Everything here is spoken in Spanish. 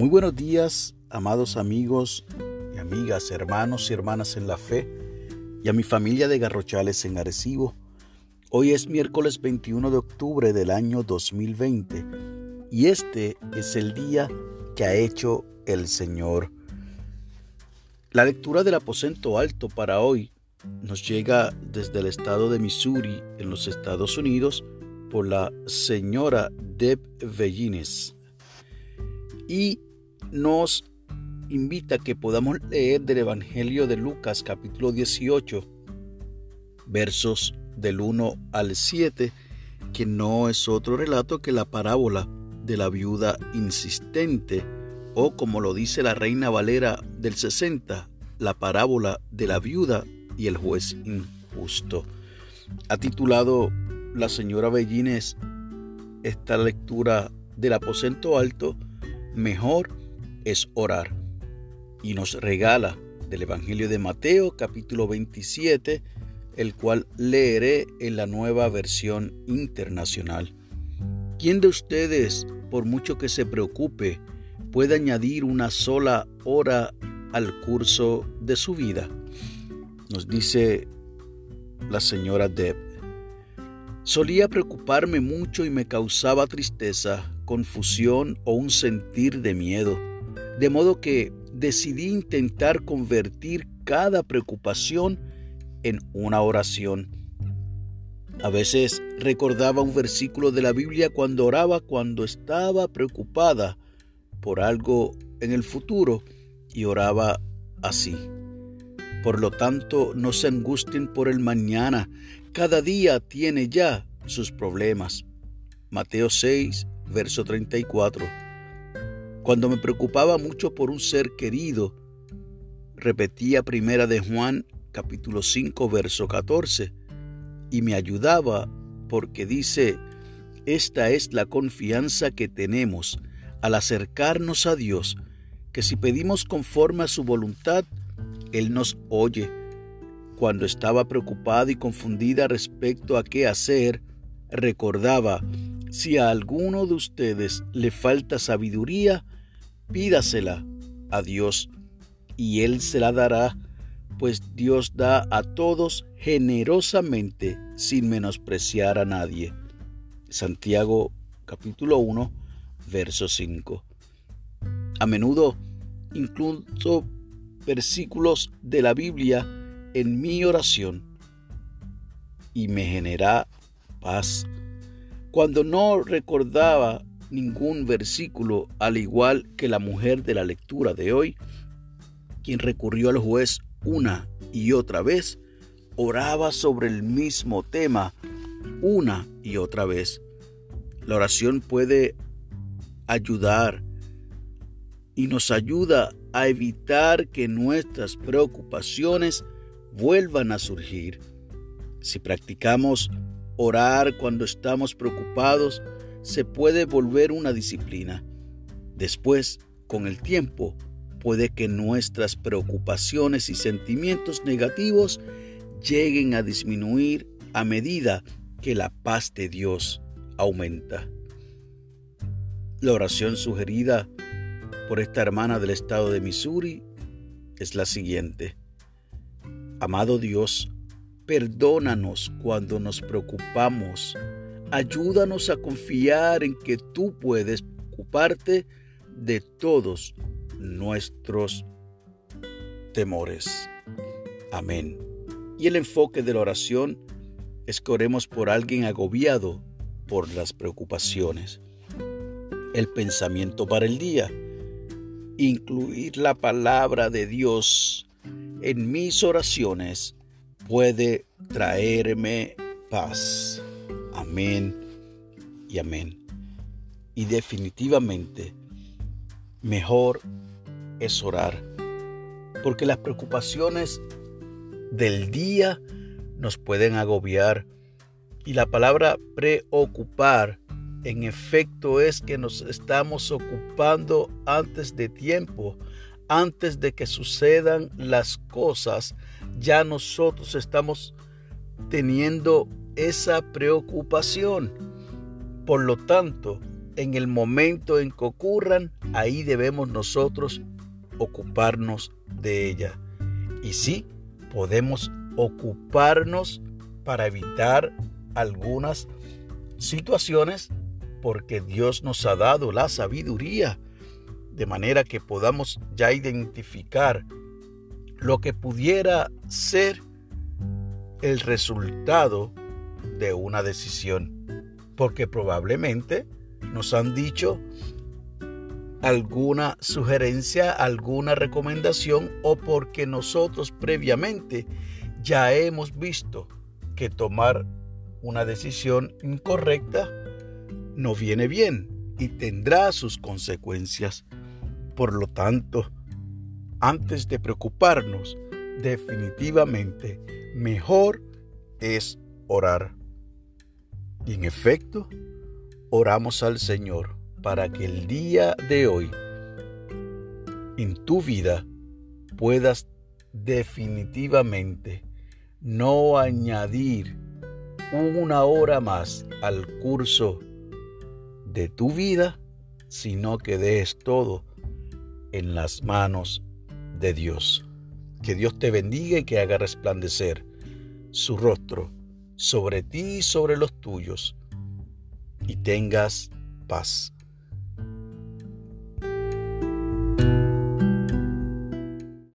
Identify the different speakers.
Speaker 1: Muy buenos días, amados amigos y amigas, hermanos y hermanas en la fe, y a mi familia de Garrochales en Arecibo. Hoy es miércoles 21 de octubre del año 2020 y este es el día que ha hecho el Señor. La lectura del aposento alto para hoy nos llega desde el estado de Missouri, en los Estados Unidos, por la señora Deb Vellines. Y nos invita a que podamos leer del Evangelio de Lucas capítulo 18, versos del 1 al 7, que no es otro relato que la parábola de la viuda insistente, o como lo dice la Reina Valera del 60, la parábola de la viuda y el juez injusto. Ha titulado la señora Bellines esta lectura del aposento alto, Mejor es orar. Y nos regala del Evangelio de Mateo capítulo 27, el cual leeré en la nueva versión internacional. ¿Quién de ustedes, por mucho que se preocupe, puede añadir una sola hora al curso de su vida? Nos dice la señora Deb. Solía preocuparme mucho y me causaba tristeza, confusión o un sentir de miedo, de modo que decidí intentar convertir cada preocupación en una oración. A veces recordaba un versículo de la Biblia cuando oraba cuando estaba preocupada por algo en el futuro y oraba así. Por lo tanto, no se angustien por el mañana, cada día tiene ya sus problemas. Mateo 6, verso 34. Cuando me preocupaba mucho por un ser querido, repetía primera de Juan capítulo 5, verso 14, y me ayudaba porque dice, esta es la confianza que tenemos al acercarnos a Dios, que si pedimos conforme a su voluntad, él nos oye. Cuando estaba preocupada y confundida respecto a qué hacer, recordaba, si a alguno de ustedes le falta sabiduría, pídasela a Dios y Él se la dará, pues Dios da a todos generosamente sin menospreciar a nadie. Santiago capítulo 1, verso 5. A menudo, incluso versículos de la Biblia en mi oración y me genera paz. Cuando no recordaba ningún versículo, al igual que la mujer de la lectura de hoy, quien recurrió al juez una y otra vez, oraba sobre el mismo tema una y otra vez. La oración puede ayudar y nos ayuda a evitar que nuestras preocupaciones vuelvan a surgir. Si practicamos orar cuando estamos preocupados, se puede volver una disciplina. Después, con el tiempo, puede que nuestras preocupaciones y sentimientos negativos lleguen a disminuir a medida que la paz de Dios aumenta. La oración sugerida por esta hermana del estado de Missouri es la siguiente. Amado Dios, perdónanos cuando nos preocupamos. Ayúdanos a confiar en que tú puedes ocuparte de todos nuestros temores. Amén. Y el enfoque de la oración es que oremos por alguien agobiado por las preocupaciones. El pensamiento para el día incluir la palabra de Dios en mis oraciones puede traerme paz. Amén y amén. Y definitivamente, mejor es orar, porque las preocupaciones del día nos pueden agobiar y la palabra preocupar en efecto es que nos estamos ocupando antes de tiempo, antes de que sucedan las cosas, ya nosotros estamos teniendo esa preocupación. Por lo tanto, en el momento en que ocurran, ahí debemos nosotros ocuparnos de ella. Y sí, podemos ocuparnos para evitar algunas situaciones porque Dios nos ha dado la sabiduría de manera que podamos ya identificar lo que pudiera ser el resultado de una decisión. Porque probablemente nos han dicho alguna sugerencia, alguna recomendación o porque nosotros previamente ya hemos visto que tomar una decisión incorrecta no viene bien y tendrá sus consecuencias. Por lo tanto, antes de preocuparnos, definitivamente mejor es orar. Y en efecto, oramos al Señor para que el día de hoy en tu vida puedas definitivamente no añadir una hora más al curso de tu vida, sino que des todo en las manos de Dios. Que Dios te bendiga y que haga resplandecer su rostro sobre ti y sobre los tuyos, y tengas paz.